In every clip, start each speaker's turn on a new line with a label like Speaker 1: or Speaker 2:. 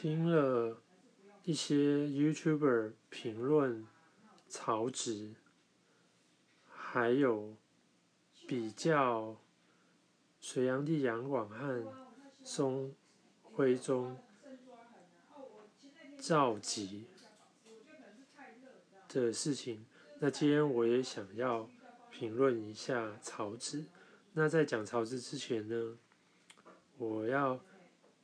Speaker 1: 听了一些 YouTuber 评论曹植，还有比较隋炀帝杨广和宋徽宗赵佶的事情，那今天我也想要评论一下曹植。那在讲曹植之前呢，我要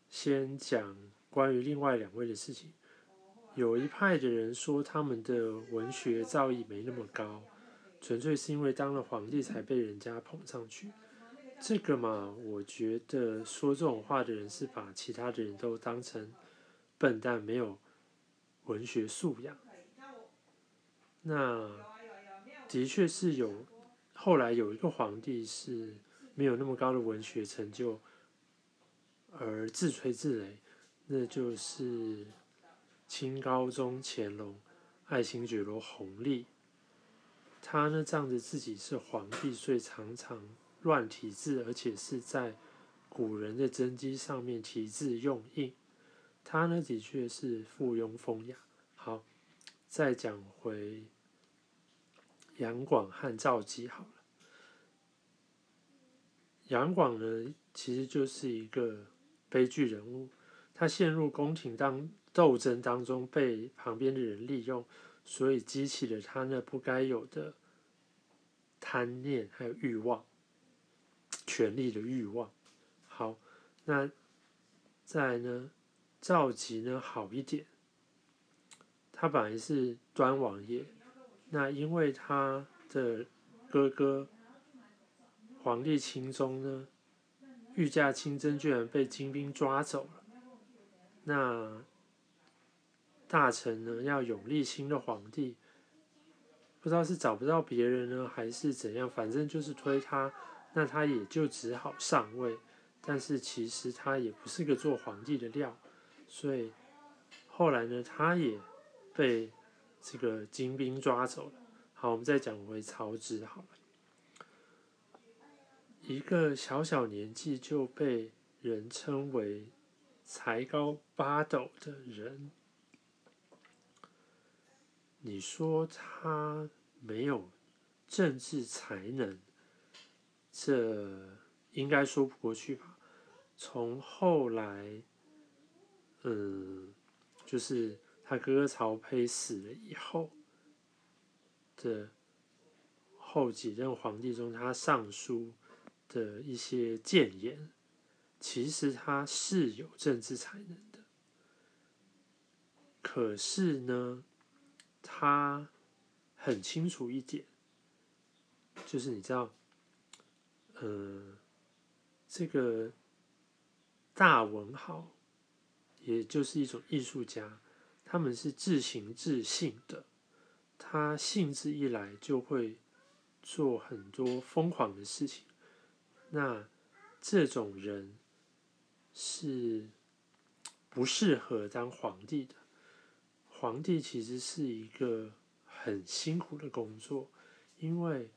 Speaker 1: 先讲关于另外两位的事情。有一派的人说他们的文学造诣没那么高，纯粹是因为当了皇帝才被人家捧上去。这个嘛，我觉得说这种话的人是把其他的人都当成笨蛋，没有文学素养。那的确是有，后来有一个皇帝是没有那么高的文学成就而自吹自擂，那就是清高宗乾隆爱新觉罗弘历。他呢仗着自己是皇帝，所以常常乱题字，而且是在古人的真迹上面题字用印。他呢的确是附庸风雅。好，再讲回。杨广和赵佶好了，杨广呢，其实就是一个悲剧人物，他陷入宫廷当斗争当中，被旁边的人利用，所以激起了他那不该有的贪念还有欲望，权力的欲望。好，那再呢，赵佶呢好一点，他本来是端王爷。那因为他的哥哥皇帝钦宗呢，御驾亲征，居然被金兵抓走了。那大臣呢要永立新的皇帝，不知道是找不到别人呢，还是怎样，反正就是推他，那他也就只好上位。但是其实他也不是个做皇帝的料，所以后来呢，他也被。这个金兵抓走了。好，我们再讲回曹植好了。一个小小年纪就被人称为才高八斗的人，你说他没有政治才能，这应该说不过去吧？从后来，嗯，就是。他哥哥曹丕死了以后的后几任皇帝中，他上书的一些谏言，其实他是有政治才能的。可是呢，他很清楚一点，就是你知道，呃，这个大文豪，也就是一种艺术家。他们是自行自信的，他兴致一来就会做很多疯狂的事情。那这种人是不适合当皇帝的。皇帝其实是一个很辛苦的工作，因为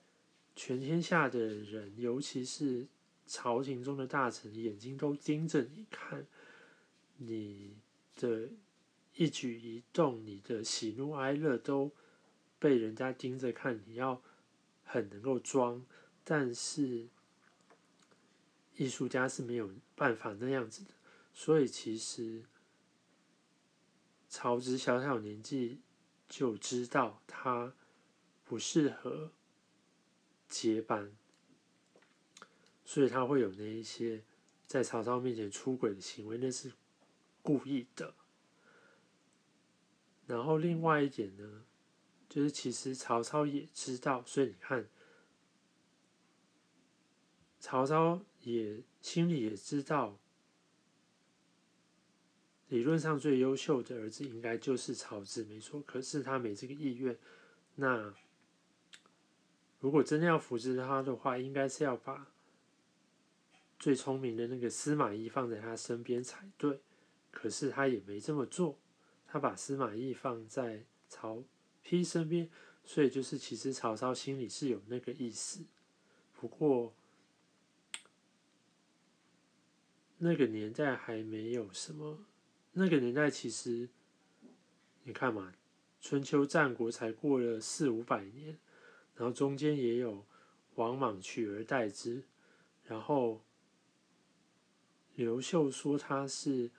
Speaker 1: 全天下的人，尤其是朝廷中的大臣，眼睛都盯着你看，你的。一举一动，你的喜怒哀乐都被人家盯着看。你要很能够装，但是艺术家是没有办法那样子的。所以其实曹植小小年纪就知道他不适合接班，所以他会有那一些在曹操面前出轨的行为，那是故意的。然后另外一点呢，就是其实曹操也知道，所以你看，曹操也心里也知道，理论上最优秀的儿子应该就是曹植，没错。可是他没这个意愿。那如果真的要扶持他的话，应该是要把最聪明的那个司马懿放在他身边才对。可是他也没这么做。他把司马懿放在曹丕身边，所以就是其实曹操心里是有那个意思，不过那个年代还没有什么那个年代其实，你看嘛，春秋战国才过了四五百年，然后中间也有王莽取而代之，然后刘秀说他是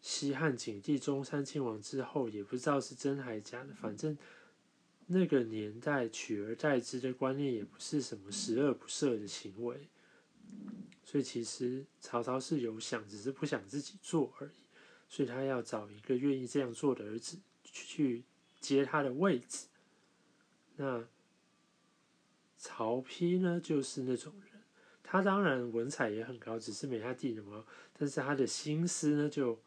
Speaker 1: 西汉景帝中山靖王之后，也不知道是真还是假的，反正那个年代取而代之的观念也不是什么十恶不赦的行为。所以其实曹操是有想，只是不想自己做而已。所以他要找一个愿意这样做的儿子去去接他的位置。那曹丕呢，就是那种人，他当然文采也很高，只是没他弟那么高。但是他的心思呢，就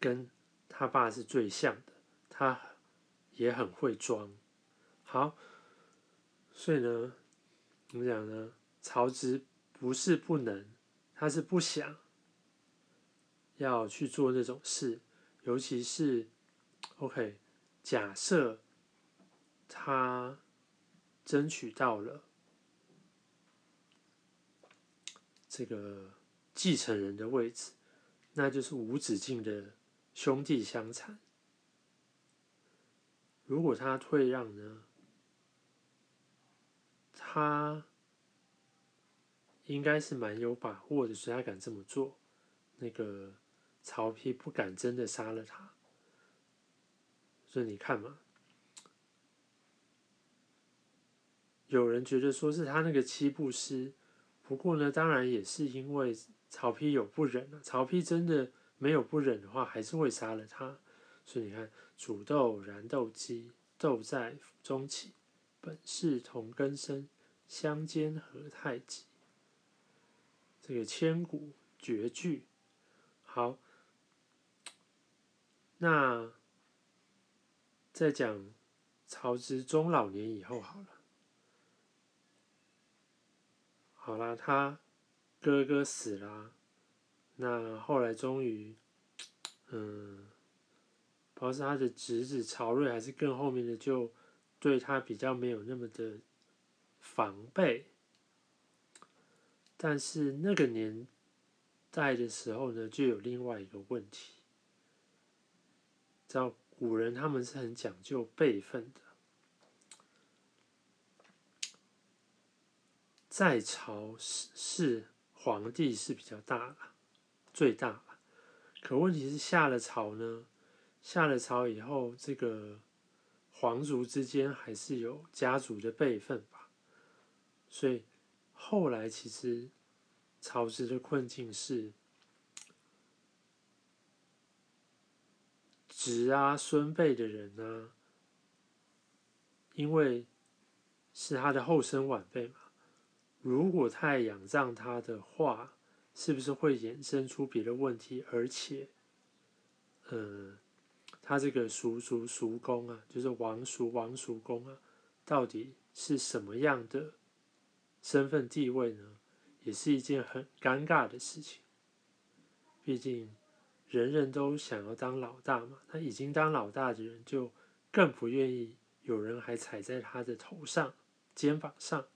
Speaker 1: 跟他爸是最像的。他也很会装。好，所以呢，怎么讲呢？曹植不是不能，他是不想要去做那种事，尤其是 OK，假设他争取到了这个继承人的位置，那就是无止境的兄弟相残。如果他退让呢，他。应该是蛮有把握的，所以他敢这么做。那个曹丕不敢真的杀了他，所以你看嘛，有人觉得说是他那个七步诗，不过呢，当然也是因为曹丕有不忍了。曹丕真的没有不忍的话，还是会杀了他。所以你看，煮豆燃豆萁，豆在釜中泣，本是同根生，相煎何太急。这个千古绝句，好，那再讲曹植中老年以后好了，好啦，他哥哥死了，那后来终于，嗯，不知道是他的侄子曹睿，还是更后面的，就对他比较没有那么的防备。但是那个年代的时候呢，就有另外一个问题，知道古人他们是很讲究辈分的，在朝是是皇帝是比较大了，最大了。可问题是下了朝呢，下了朝以后，这个皇族之间还是有家族的辈分吧，所以。后来其实曹植的困境是侄啊孙辈的人呢，因为是他的后生晚辈嘛，如果太仰仗他的话，是不是会衍生出别的问题？而且，呃，他这个叔叔叔公啊，就是王叔王叔公啊，到底是什么样的？身份地位呢，也是一件很尴尬的事情。毕竟人人都想要当老大嘛，他已经当老大的人就更不愿意有人还踩在他的头上、肩膀上。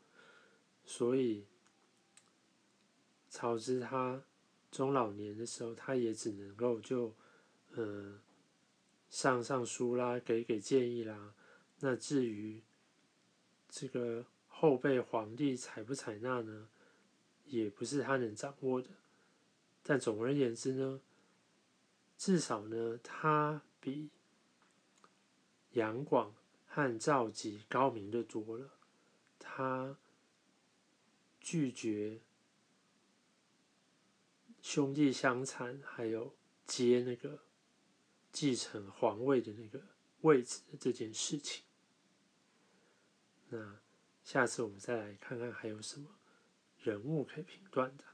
Speaker 1: 所以曹植他中老年的时候，他也只能够就嗯上上书啦，给给建议啦。那至于这个。后被皇帝采不采纳呢，也不是他能掌握的。但总而言之呢，至少呢，他比杨广和赵佶高明的多了。他拒绝兄弟相残，还有接那个继承皇位的那个位置的这件事情。那。下次我们再来看看还有什么人物可以评断的。